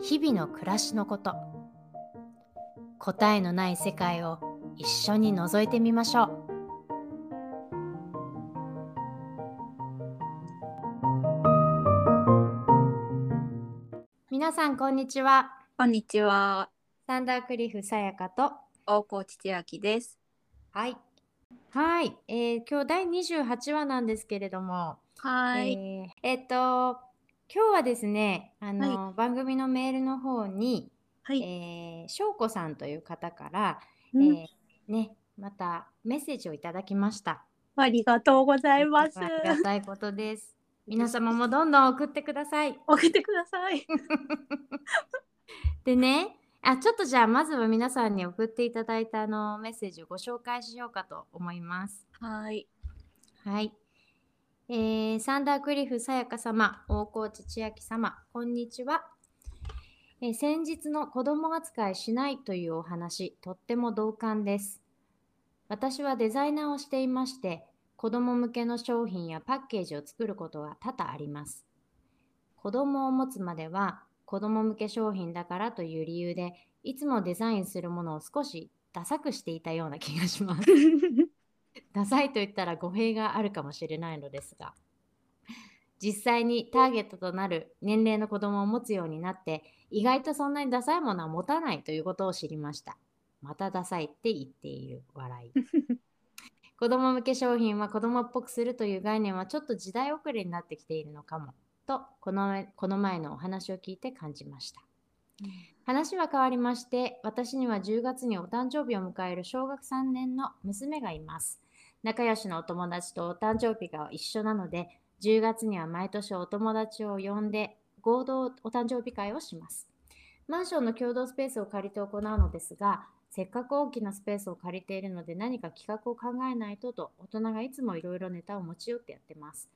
日々の暮らしのこと。答えのない世界を一緒に覗いてみましょう。皆さんこんにちは。こんにちは。サンダークリフさやかと。大河内千秋です。はい。はい、えー今日第28話なんですけれども。はい。えーえっと今日はですねあの、番組のメールの方に、はい。えー、翔子さんという方から、うんえーね、またメッセージをいただきました。ありがとうございます。ありがたいことです。皆様もどんどん送ってください。送ってください。でね、あちょっとじゃあまずは皆さんに送っていただいたあのメッセージをご紹介しようかと思います。はい。はい。えーサンダークリフさやか様、大河内千秋様、こんにちは。えー先日の子供扱いしないというお話、とっても同感です。私はデザイナーをしていまして、子供向けの商品やパッケージを作ることが多々あります。子供を持つまでは子供向け商品だからという理由で、いつもデザインするものを少しダサくしていたような気がします。ダサいと言ったら語弊があるかもしれないのですが実際にターゲットとなる年齢の子供を持つようになって意外とそんなにダサいものは持たないということを知りました。またダサいって言っている笑い。子供向け商品は子供っぽくするという概念はちょっと時代遅れになってきているのかもとこのこの前のお話を聞いて感じました。話は変わりまして私には10月にお誕生日を迎える小学3年の娘がいます仲良しのお友達とお誕生日が一緒なので10月には毎年お友達を呼んで合同お誕生日会をします。マンションの共同スペースを借りて行うのですがせっかく大きなスペースを借りているので何か企画を考えないとと大人がいつもいろいろネタを持ち寄ってやってます。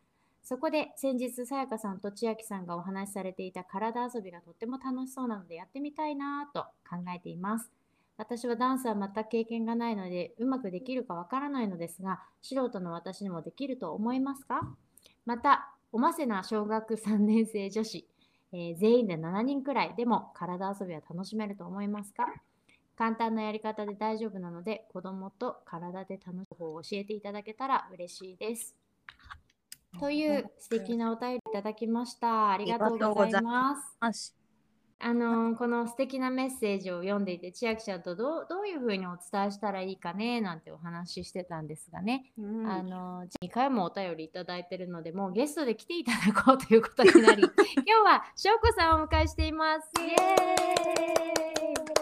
そこで先日さやかさんと千秋さんがお話しされていた体遊びがとっても楽しそうなのでやってみたいなと考えています。私はダンスは全く経験がないのでうまくできるかわからないのですが素人の私にもできると思いますか？またおませな小学3年生女子、えー全員で7人くらいでも体遊びは楽しめると思いますか？簡単なやり方で大丈夫なので子供と体で楽しむ方を教えていただけたら嬉しいです。という素敵なお便りいただきました。ありがとうございます。ます。あのーこの素敵なメッセージを読んでいて千秋ちゃんとどうどういうふうにお伝えしたらいいかねなんてお話ししてたんですがね、うんあのー2回もお便りいただいてるのでもうゲストで来ていただこうということになり 今日はしょうこさんをお迎えしていますイエ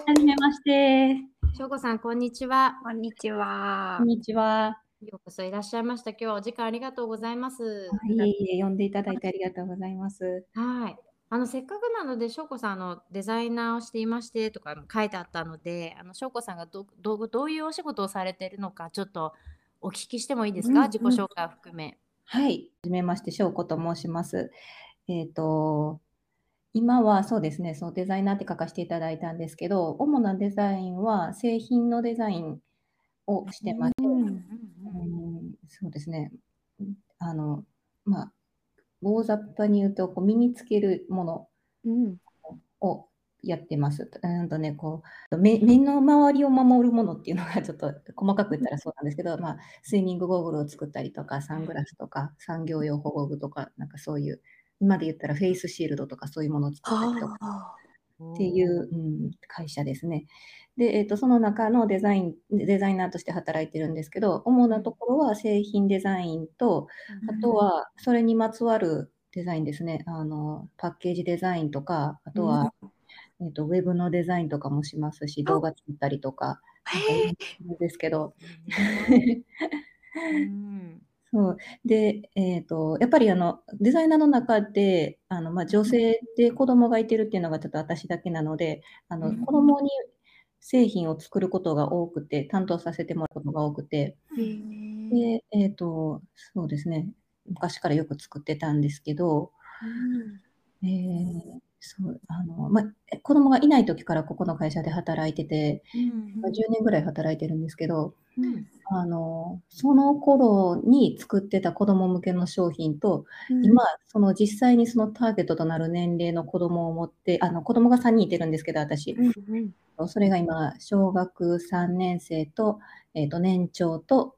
はじめまして。ーイしょうこさんこんにちはこんにちはこん。にちは。ようこそいらっしゃいました今日はお時間ありがとうございますいえいえ、呼んでいただいてありがとうございます。はい。あのせっかくなので翔子さんあのデザイナーをしていましてとかも書いてあったのであの翔子さんがどどどういうお仕事をされているのかちょっとお聞きしてもいいですか、うんうん自己紹介を含め。はい。はじめまして、翔子と申します。えっ、と、今はそうですね、そのデザイナーって書かせていただいたんですけど、主なデザインは製品のデザインをしてまして、うんうんそうですね。あの、まあ、大雑把に言うと、こう身につけるものうん。をやってます。うんとね、こう目目の周りを守るものっていうのがちょっと細かく言ったらそうなんですけど、まあ、スイミングゴーグルを作ったりとか、サングラスとか、産業用保護具とか、なんかそういう、今で言ったらフェイスシールドとかそういうものを作ったりとかあっていう、うん、会社ですね。で、えっと、その中のデザイン、デザイナーとして働いてるんですけど、主なところは製品デザインと、あとはそれにまつわるデザインですね。あの、パッケージデザインとか、あとは、えっと、ウェブのデザインとかもしますし、動画作ったりとか、なんかですけど、うんそう。で、えーと、やっぱりあのデザイナーの中であの、まあ、女性で子供がいてるっていうのがちょっと私だけなのであの、うん、子供に製品を作ることが多くて担当させてもらうことが多くて、でえーと、そうですね。昔からよく作ってたんですけど、うん、えーそうあのまあ、子供がいない時からここの会社で働いてて、うん、10年ぐらい働いてるんですけど、うん、あのその頃に作ってた子供向けの商品と、うん、今その実際にそのターゲットとなる年齢の子供を持ってあの子供が3人いてるんですけど私、うん、それが今小学3年生と,、えー、と年長と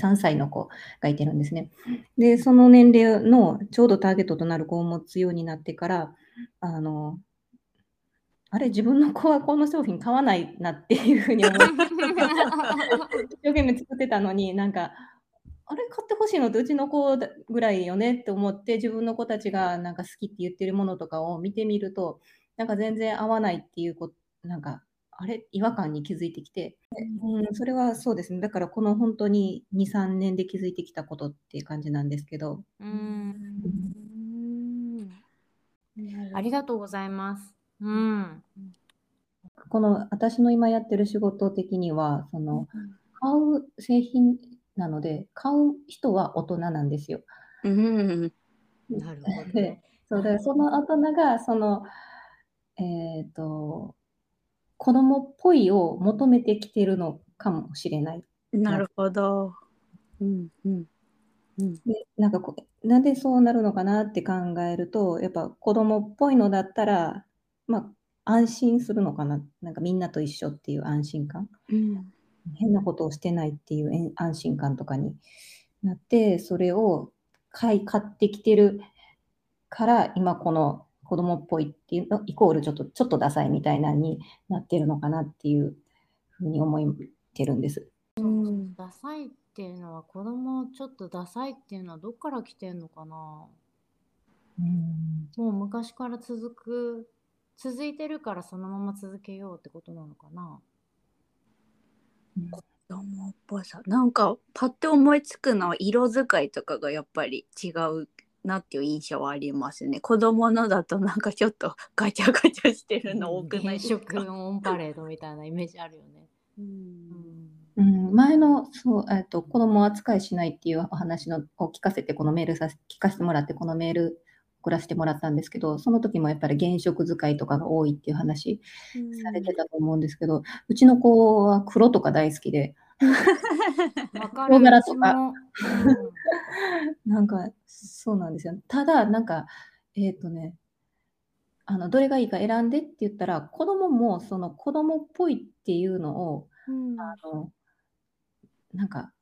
3歳の子がいてるんですね。で、その年齢のちょうどターゲットとなる子を持つようになってから、あの、あれ、自分の子はこの商品買わないなっていうふうに思って、一生懸命作ってたのに、なんか、あれ買ってほしいのってうちの子ぐらいよねって思って自分の子たちがなんか好きって言ってるものとかを見てみるとなんか全然合わないっていうことなんかあれ違和感に気づいてきて、うん、それはそうですね。だからこの本当に23年で気づいてきたことっていう感じなんですけど。うん。ありがとうございます。うん。この私の今やってる仕事的には、その、買う製品なので、買う人は大人なんですよ。うん。なるほど、ね。そうだその大人が、その、えっ、ー、と、子供っぽいを求めてきてるのかもしれない。なるほど。うん。うん。うん、でなん。かこなん。でそうなるのかなって考えると、やっぱ子供っぽいのだったら、まあ、安心するのかな？なんかみんなと一緒っていう安心感？うん、変なことをしてないっていう安心感とかになって、それを買い買ってきてるから、今この子供っぽいっていうの、イコールちょっと、ちょっとダサいみたいなになってるのかなっていうふうに思ってるんです。うん、ダサいっていうのは子供ちょっとダサいっていうのはどっから来てんのかな？うんもう昔から続く続いてるからそのまま続けようってことなのかな？子供っぽさ。なんかパッて思いつくのは色使いとかがやっぱり違うなっていう印象はありますね。子供のだとなんかちょっとガチャガチャしてるの多くないですか、うん、オンパレードみたいなイメージあるよね。うん。うん、前のそう、えっと、子供扱いしないっていうお話のを聞かせて、このメールさ聞かせてもらって、このメール送らせてもらったんですけど、その時もやっぱり原色使いとかが多いっていう話されてたと思うんですけど、うちの子は黒とか大好きで、黒柄とか、なんかそうなんですよ。ただ、なんか、えっ、ー、とね、あのどれがいいか選んでって言ったら、子供もその子供っぽいっていうのを、うん、あのなんか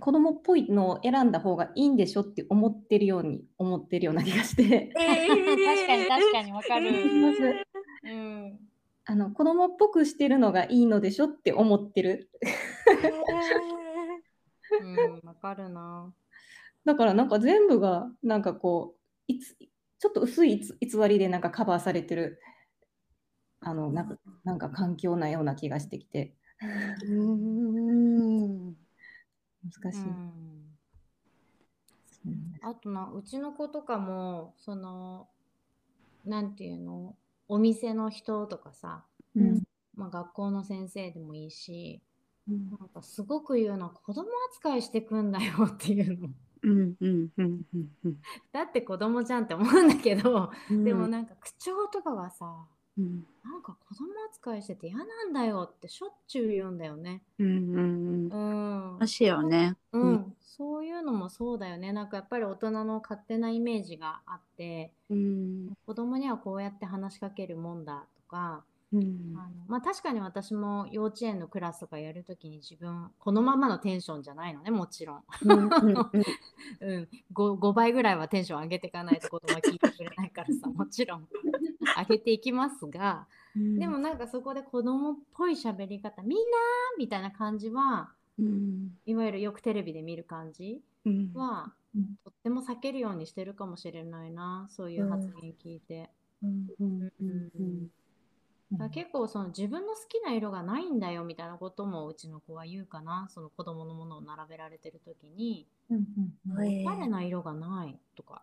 子供っぽいのを選んだ方がいいんでしょって思ってるように思ってるような気がして。えー、確かに確かにわかる。うん、あの子供っぽくしてるのがいいのでしょって思ってる。うん、わかるな。だからなんか全部がなんかこういつちょっと薄い偽りでなんかカバーされてるあのなんかなんか環境なような気がしてきて。うん難しい。あとなうちの子とかもそのなんていうの？お店の人とかさ、うん、まあ、学校の先生でもいいし、うん、なんかすごく言うのは子供扱いしてくんだよっていうの。だって子供じゃんって思うんだけど、うん、でもなんか口調とかはさうん、なんか子供扱いしてて嫌なんだよってしょっちゅう言うんだよね。うんうんうん。うん。しよね、うん。うん。そういうのもそうだよね。なんかやっぱり大人の勝手なイメージがあって、うん、子供にはこうやって話しかけるもんだとか、うん、あのまあ、確かに私も幼稚園のクラスとかやるときに自分このままのテンションじゃないのねもちろん、うん 5, 5, 倍ぐらいはテンション上げていかないと子供は聞いてくれないからさもちろん上げていきますが、うん、でもなんかそこで子供っぽい喋り方みんなみたいな感じは、うん、いわゆるよくテレビで見る感じは、とっても避けるようにしてるかもしれないなそういう発言聞いて。結構その自分の好きな色がないんだよみたいなこともうちの子は言うかなその子供のものを並べられてる時に。おしゃれな色がないとか。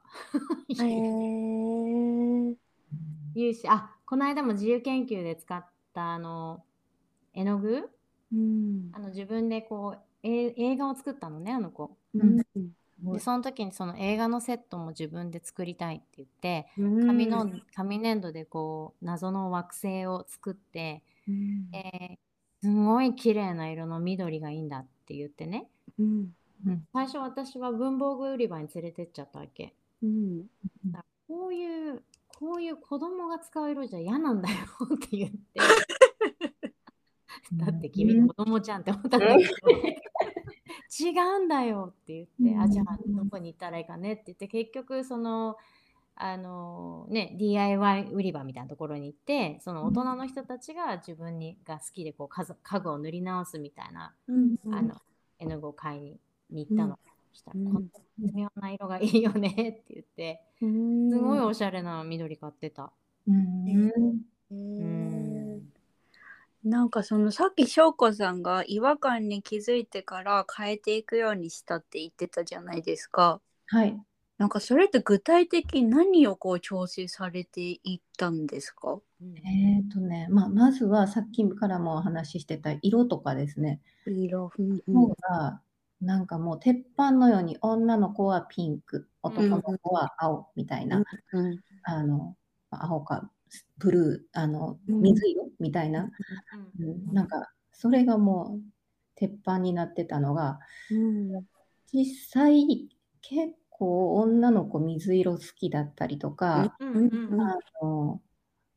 へえ。言うしあこの間も自由研究で使ったあの絵の具？うん。あの自分でこうえ映画を作ったのねあの子。うん。でその時にその映画のセットも自分で作りたいって言ってうん。紙の紙粘土でこう謎の惑星を作って、うん。えーすごい綺麗な色の緑がいいんだって言ってね。うん。最初私は文房具売り場に連れてっちゃったわけ。うん。こういうこういう子供が使う色じゃ嫌なんだよって言って。だって君子供じゃんって思ったんだけど。違うんだよって言って、あじゃあどこに行ったらいいかねって言って。結局そのあのね DIY 売り場みたいなところに行ってその大人の人たちが自分にが好きでこう家具を塗り直すみたいな、うん。あの絵の具を買いにに行ったの。したら、うんこんな絶妙な色がいいよねって言って、うんすごいおしゃれな緑買ってた。なんかそのさっき翔子さんが違和感に気づいてから変えていくようにしたって言ってたじゃないですか。はい。なんかそれって具体的に何をこう調整されていったんですか？えっとね、まあ、まずはさっきからもお話ししてた色とかですね。色。うん色がなんかもう鉄板のように女の子はピンク、男の子は青みたいな、うんあの青かブルー、あのうん。水色みたいな、うんなんかそれがもう鉄板になってたのが、うん。実際結構女の子水色好きだったりとか、うんうんうん。あの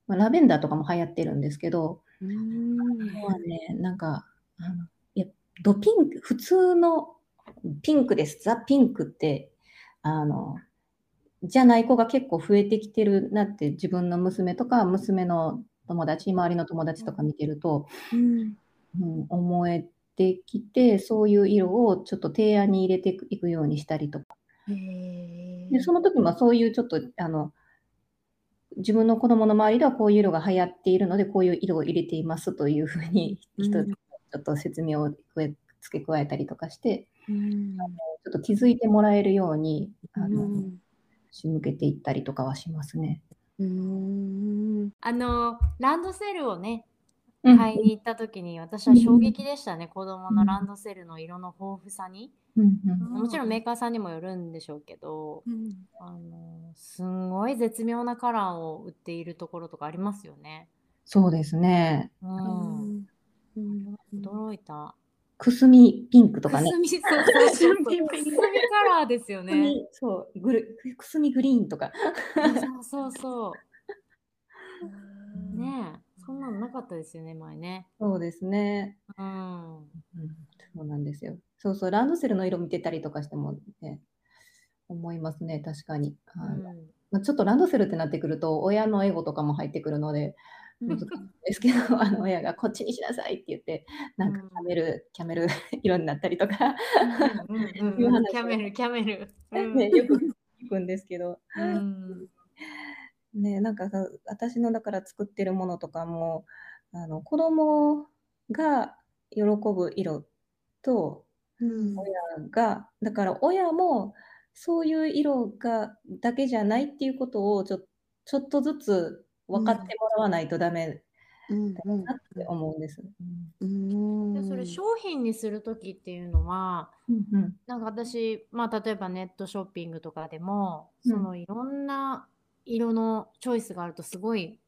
まあ、ラベンダーとかも流行ってるんですけど、うん。はね、なんか、あのいやドピンク、普通のピンクです、ザ・ピンクって、あの、じゃない子が結構増えてきてるなって、自分の娘とか、娘の友達、周りの友達とか見てると、うん。うん、思えてきて、そういう色をちょっと提案に入れていくようにしたりとか。で、その時もそういうちょっと、あの、自分の子供の周りではこういう色が流行っているので、こういう色を入れていますというふうに、ちょっと説明を付け加えたりとかして、うん。ちょっと気づいてもらえるように、あの、うん。仕向けていったりとかはしますね。うん。あのランドセルをねうん。買いに行った時に私は衝撃でしたね、子供のランドセルの色の豊富さに、うんうん。もちろんメーカーさんにもよるんでしょうけど、うん。あのすんごい絶妙なカラーを売っているところとかありますよね。そうですね。うん、うん。驚いた。くすみピンクとかね。くすみそうそうくすみカラーですよね。そうグル、くすみグリーンとか。そうそうそう。ねえ、そんなのなかったですよね、前ね。そうですね。うん。うん、そうなんですよ。そうそう、ランドセルの色見てたりとかしてもね、思いますね、確かに。うんまあ、ちょっとランドセルってなってくると、親のエゴとかも入ってくるので、難しいんですけど、あの親がこっちにしなさいって言って、なんかうん。キャメル、キャメル 色になったりとか、うんうんいうんキャメル、キャメル。うん。ね、よく聞くんですけど、うん。ね、なんかさ私のだから作ってるものとかも、あの子供が喜ぶ色と、うん。親が、だから親もそういう色がだけじゃないっていうことをちょちょっとずつ分かってもらわないとダメうんだなって思うんです。うん。でそれ商品にする時っていうのはうんうん。なんか私、まあ、例えばネットショッピングとかでも、うん。そのいろんな色のチョイスがあるとすごい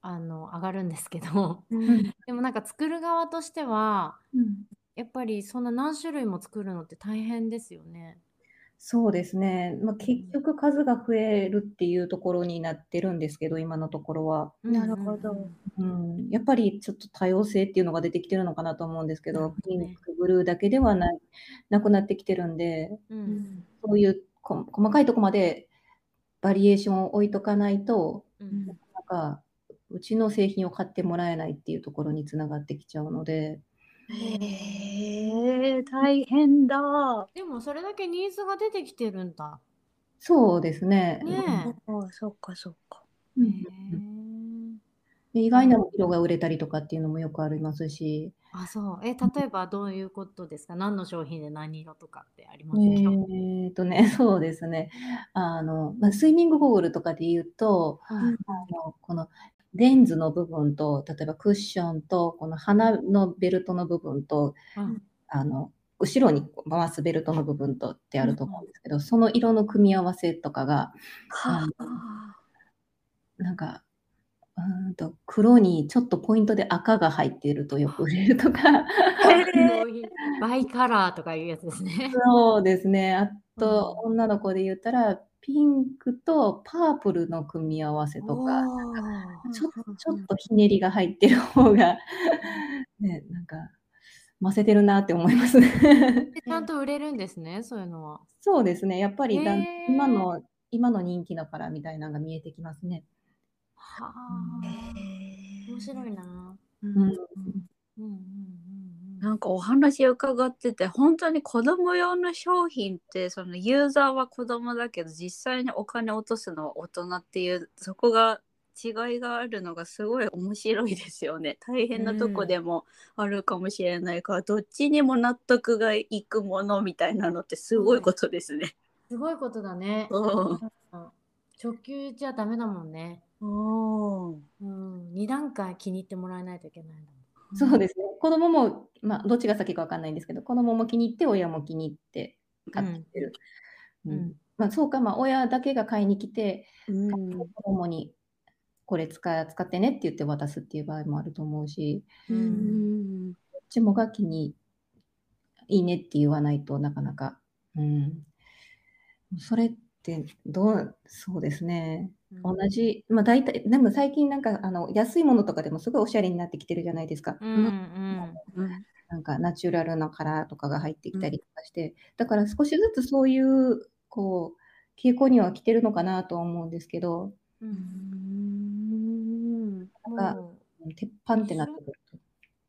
あの上がるんですけどうん。でもなんか作る側としてはうん。やっぱりそんな何種類も作るのって大変ですよね。そうですね、まあ、結局数が増えるっていうところになってるんですけど、今のところは。なるほど。うん、やっぱりちょっと多様性っていうのが出てきてるのかなと思うんですけど、なるほどね。ピンク、ブルーだけではないなくなってきてるんで、うん。うん。うんそういうこ細かいとこまでバリエーションを置いとかないと、うん。なんかうちの製品を買ってもらえないっていうところにつながってきちゃうので、へえ大変だ。でもそれだけニーズが出てきてるんだ。そうですね。ねあそっかそっか。うんへ意外な色が売れたりとかっていうのもよくありますし、あ、そう。え、例えばどういうことですか？何の商品で何色とかってありますか、えーとね、そうですね。あの、まあ、スイミングゴーグルとかで言うと、うんあのこのレンズの部分と、例えばクッションと、この鼻のベルトの部分と、うん。あの、後ろに回すベルトの部分とってあると思うんですけど、その色の組み合わせとかが、あ。のなんか、うーんと黒にちょっとポイントで赤が入っているとよく売れるとか、バイカラーとかいうやつですね。そうですね。あと、女の子で言ったら、ピンクとパープルの組み合わせとか、ちょちょっとひねりが入ってる方が、ね、なんか、ませてるなって思いますね。ちゃんと売れるんですね、そういうのは。そうですね。やっぱりだんへー今の、今の人気のカラーみたいなのが見えてきますね。はあ、面白いな。うんうんうんうんなんかお話伺ってて本当に子供用の商品ってそのユーザーは子供だけど実際にお金落とすのは大人っていうそこが違いがあるのがすごい面白いですよね大変なとこでもあるかもしれないから、どっちにも納得がいくものみたいなのってすごいことですね。すごいことだね。うん直球じゃダメだもんね。うん、2段階気に入ってもらえないといけないんだもん。そうですね。子供も、まあ、どっちが先かわかんないんですけど、子供も気に入って、親も気に入って買ってる。うん。うん。まあ、そうか、まあ、親だけが買いに来て、うん。子供にこれ使使ってねって言って渡すっていう場合もあると思うし、ううん。んどっちもが気にいいねって言わないとなかなか、うん、それってどう、そうですね。同じ、まあ大体、でも最近なんかあの安いものとかでもすごいおしゃれになってきてるじゃないですか。うんうんうんなんかナチュラルなカラーとかが入ってきたりとかして、だから少しずつそういう、こう、傾向には来てるのかなとは思うんですけど、ううんんがもう鉄板ってなってくると。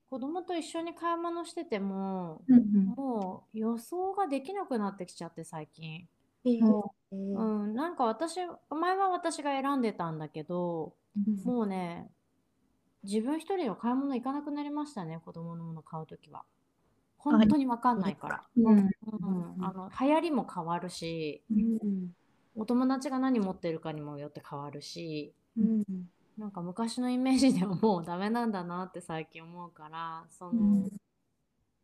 子供と一緒に買い物してても、うんうんもう予想ができなくなってきちゃって最近。もうん、なんか私、前は私が選んでたんだけど、もうね、自分一人では買い物行かなくなりましたね、子供のもの買うときは。本当にわかんないから。うんうん、あの流行りも変わるし、うん。お友達が何持ってるかにもよって変わるし、うん。なんか昔のイメージではもうダメなんだなって最近思うから、その、うん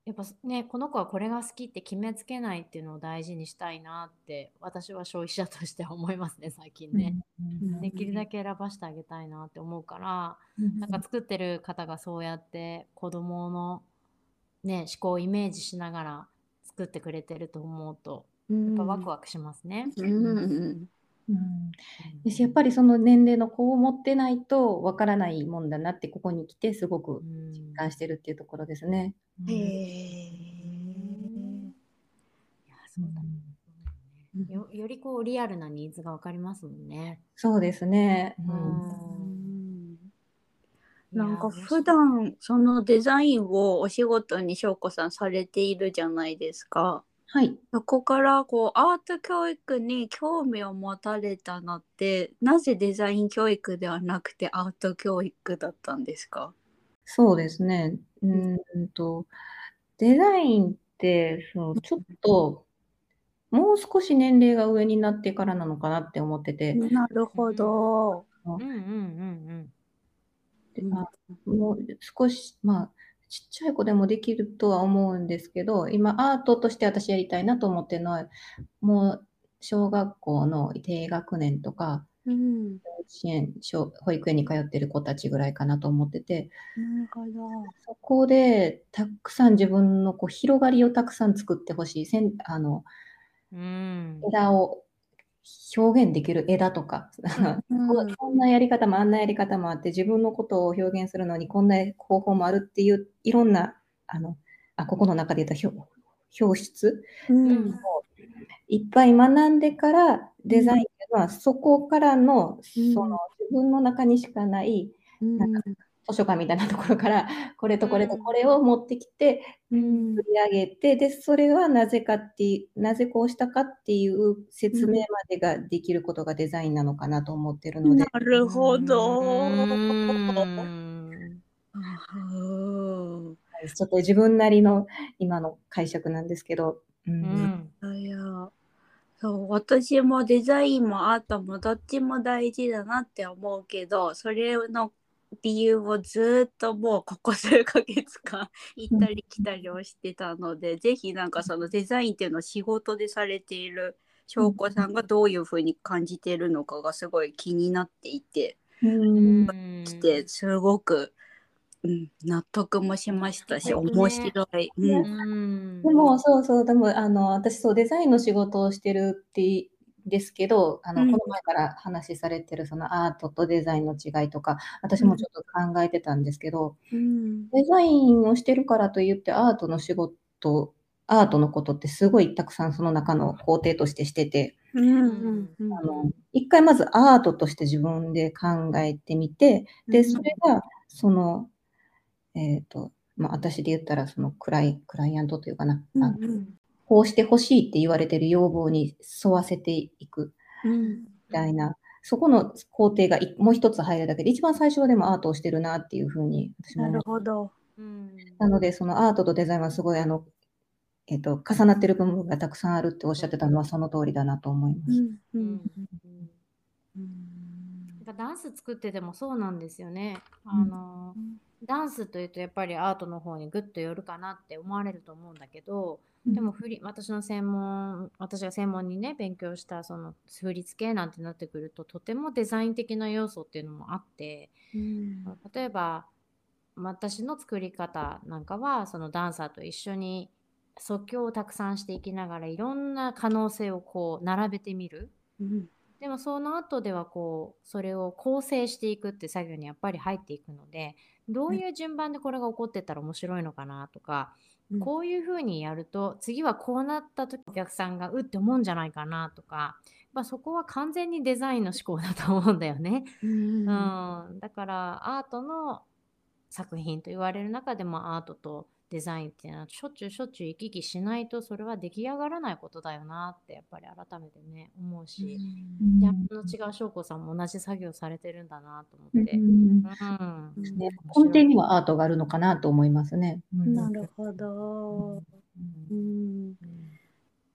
やっぱね、この子はこれが好きって決めつけないっていうのを大事にしたいなって、私は消費者としては思いますね、最近ね。うんできるだけ選ばしてあげたいなって思うから、うんなんか作ってる方がそうやって子供のね、思考をイメージしながら作ってくれてると思うと、やっぱワクワクしますね。うんうん。私やっぱりその年齢の子を持ってないとわからないもんだなってここに来てすごくうん。実感してるっていうところですね。へいやそうだね。そうだよねよよりこうリアルなニーズがわかりますもんね。そうですね。ううん。んなんか普段そのデザインをお仕事に翔子さんされているじゃないですか。はい。そこからこうアート教育に興味を持たれたのってなぜデザイン教育ではなくてアート教育だったんですか？そうですね。うーんと、デザインって、そのちょっと、もう少し年齢が上になってからなのかなって思ってて、なるほど。うんうんうんでまあもう少し、まあ、ちっちゃい子でもできるとは思うんですけど、今、アートとして私やりたいなと思ってるのは、もう小学校の低学年とか、うん、幼稚園、小保育園に通ってる子たちぐらいかなと思ってて、なるほど。そこでたくさん自分のこう広がりをたくさん作ってほしい。せんあのうん。うん。枝を表現できる枝とか、こうこんなやり方もあんなやり方もあって、自分のことを表現するのにこんな方法もあるっていう、いろんな、あの、あここの中で言った表表出うん。いっぱい学んでからデザインっていうのは、そこからの、うん。その自分の中にしかないうん。なんか図書館みたいなところから これとこれとこれを持ってきてうん。取り上げてでそれはなぜかっていうなぜこうしたかっていう説明までができることがデザインなのかなと思ってるので。な、るほど。ちょっと自分なりの今の解釈なんですけど、うん。うん。いや。そう私もデザインもアートもどっちも大事だなって思うけどそれの理由をずっともうここ数ヶ月間 行ったり来たりをしてたので、ぜひなんかそのデザインっていうのを仕事でされている翔子さんがどういうふうに感じているのかがすごい気になっていてうん。してすごく、うん、納得もしましたし面白い。うん。うん。でもそうそう。でもあの私そうデザインの仕事をしてるってですけどあの、うん。この前から話されてるそのアートとデザインの違いとか私もちょっと考えてたんですけど、うん。デザインをしてるからといってアートの仕事アートのことってすごいたくさんその中の工程としてしてて、あの一回まずアートとして自分で考えてみてでそれがそのえっ、とまあ私で言ったらそのクライクライアントというかな、うんこうしてほしいって言われてる要望に沿わせていくうんみたいな、そこの工程がいもう一つ入るだけで、一番最初はでもアートをしてるなっていうふうに私もなる。ほど。うんなので、そのアートとデザインはすごいあの、えっと、重なってる部分がたくさんあるっておっしゃってたのはその通りだなと思います。うんダンス作っててもそうなんですよね。あうんのダンスというとやっぱりアートの方にグッと寄るかなって思われると思うんだけど、うんでも振り私の専門私が専門にね勉強したその振り付けなんてなってくるととてもデザイン的な要素っていうのもあって例えば私の作り方なんかはそのダンサーと一緒に即興をたくさんしていきながらいろんな可能性をこう並べてみる。うんでもその後ではこうそれを構成していくって作業にやっぱり入っていくのでどういう順番でこれが起こってったら面白いのかなとか、うんこういうふうにやると次はこうなった時お客さんがうって思うんじゃないかなとか、まあ、そこは完全にデザインの思考だと思うんだよね。うん。うん、だからアートの作品と言われる中でもアートとデザインっていうのはしょっちゅうしょっちゅう行き来しないとそれは出来上がらないことだよなってやっぱり改めてね思うし。うんギャップの違う翔子さんも同じ作業されてるんだなと思って。うんうんね根底にはアートがあるのかなと思いますね。うんなるほど。ううんん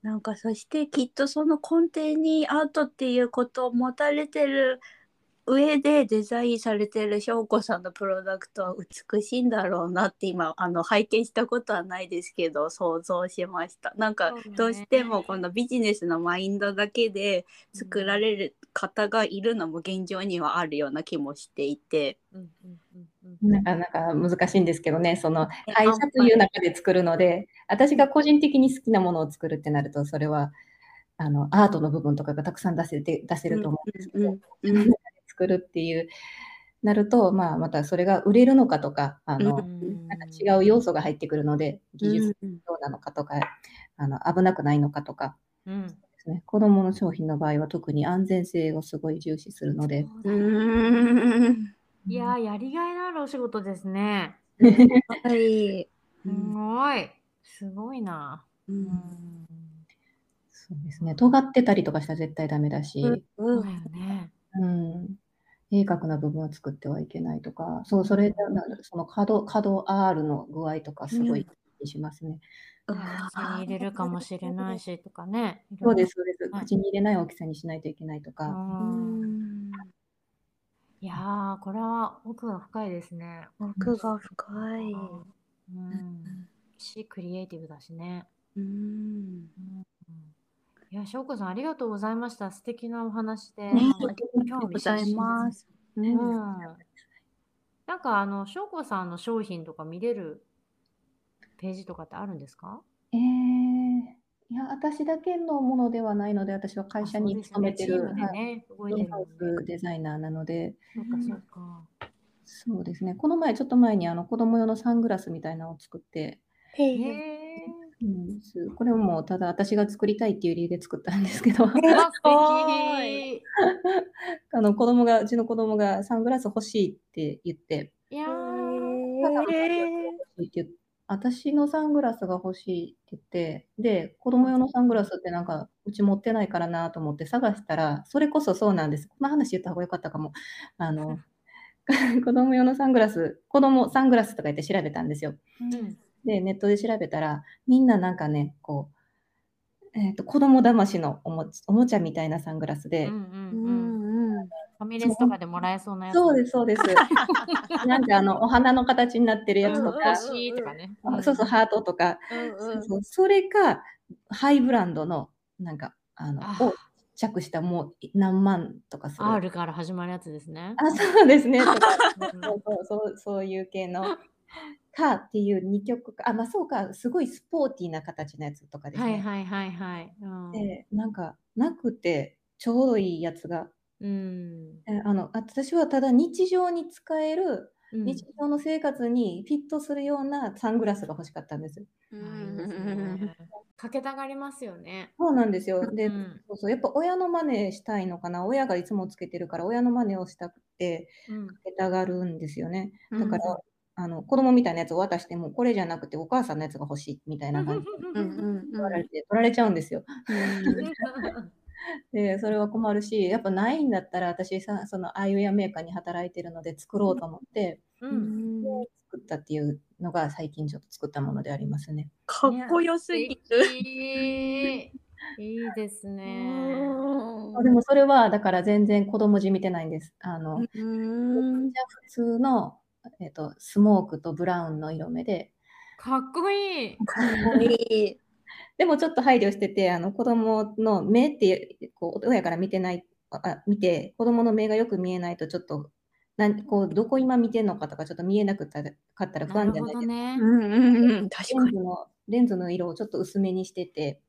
なんかそしてきっとその根底にアートっていうことを持たれてる上でデザインされてる翔子さんのプロダクトは美しいんだろうなって今あの拝見したことはないですけど想像しました。なんかどうしてもこのビジネスのマインドだけで作られる方がいるのも現状にはあるような気もしていて。うんうんうんうん。なかなか難しいんですけどね、その会社という中で作るので、私が個人的に好きなものを作るってなると、それはあのアートの部分とかがたくさん出せて出せると思うんですけど、うんうん作るっていうなると、まあ、またそれが売れるのかとか、あのうん。なんか違う要素が入ってくるので、技術うんどうなのかとか、あの危なくないのかとか。うん。ですね、子どもの商品の場合は特に安全性をすごい重視するので、うーん。いやーやりがいのあるお仕事ですね。はい。すごい。すごいな。ううん。んそうですね、尖ってたりとかしたら絶対ダメだし、うん。そうだよね。うん、鋭角な部分を作ってはいけないとか、そう、それで、なその角、角 R の具合とかすごい気にしますね。口に入れるかもしれないしとかね。そうです、そうです。はい口に入れない大きさにしないといけないとうか。んいやーこれは奥が深いですね。奥が深い。うん。しクリエイティブだしね。うん。うんいや、翔子さんありがとうございました。素敵なお話で。ねありがとうございます。ううんん。なんかあの翔子さんの商品とか見れるページとかってあるんですか？えー、いや、私だけのものではないので、私は会社に勤めてる、ねチームでね、動いてデザイナーなので、そうかそうか。そうですね、この前、ちょっと前にあの子供用のサングラスみたいなのを作って、へ。え。うん、すこれももうただ私が作りたいっていう理由で作ったんですけど。あの子供が、うちの子供がサングラス欲しいって言って、いや私のサングラスが欲しいって言って、で、子供用のサングラスってなんか、うち持ってないからなと思って探したら、それこそそうなんです。この話言った方がよかったかも。あの、子供用のサングラス、子供サングラスとか言って調べたんですよ。うんで、ネットで調べたら、みんななんかね、こう、えっと、子供騙しのおもちおもちゃみたいなサングラスで、うんううんうんんうん。ファミレスとかでもらえそうなやつ。そうです、そうです。なんかあの、お花の形になってるやつとか、星とかそうそう、ハートとか、そうそうそれか、ハイブランドの、なんか、あの、あを着したもう何万とかする。R から始まるやつですね。あ、そうですね。そうそうそうそういう系の。かっていう2曲か。あ、まあそうか。すごいスポーティーな形のやつとかですね。はいはいはいはい。うんで、なんか、なくて、ちょうどいいやつが。うんえあの、私はただ日常に使える、うん日常の生活にフィットするようなサングラスが欲しかったんです。うあいいですねかけたがりますよね。そうなんですよ。で、うんそうそう、やっぱ親の真似したいのかな。親がいつもつけてるから、親の真似をしたくて、うんかけたがるんですよね。うんだから、あの子供みたいなやつを渡しても、これじゃなくてお母さんのやつが欲しいみたいな感じでうんうん言われて、取られちゃうんですよ。うん で、それは困るし、やっぱないんだったら、私さ、そのアイウェアメーカーに働いてるので作ろうと思って、ううんん作ったっていうのが最近ちょっと作ったものでありますね。かっこよすぎる。いいですね。あでもそれは、だから全然子供じみてないんです。あの、うんじゃあ普通の、えっと、スモークとブラウンの色目で、かっこいい。かっこいい。でもちょっと配慮してて、あの子供の目ってこう親から見てない、あ見て、子供の目がよく見えないと、ちょっとなんこうどこ今見てんのかとか、ちょっと見えなくったらかったら不安じゃないですか。うんうんうん。確かに。レンズのレンズの色をちょっと薄めにしてて、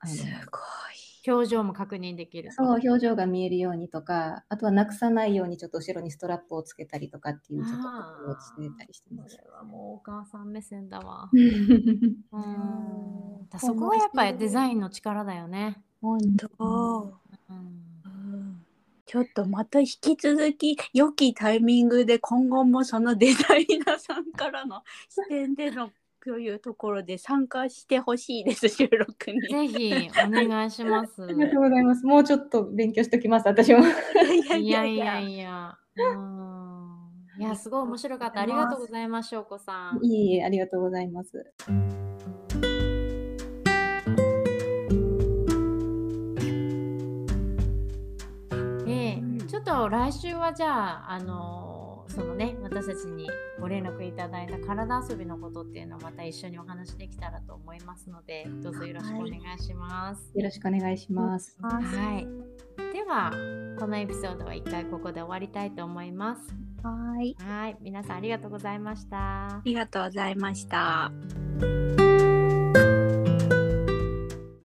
あのすごい。表情も確認できる。そう表情が見えるようにとか、あとはなくさないようにちょっと後ろにストラップをつけたりとかっていうちょっと工夫をしてたりしてますそ。れはもうお母さん目線だわ。う うんだそこがやっぱりデザインの力だよね。本当。うんちょっとまた引き続き良きタイミングで今後もそのデザイナーさんからの視点でのというところで参加してほしいです 収録に。ぜひお願いします。ありがとうございます。もうちょっと勉強しておきます、私も。いやいやいや。うんいや、すごい面白かった。ありがとうございます、しょうこさん。いいえ、ありがとうございます。ええちょっと来週はじゃあ、あのーそのね、私たちにご連絡いただいた体遊びのことっていうのをまた一緒にお話できたらと思いますので、どうぞよろしくお願いします。よろしくお願いします。はい。では、このエピソードは一回ここで終わりたいと思います。はい。はい。皆さんありがとうございましたあ。りがとうございました。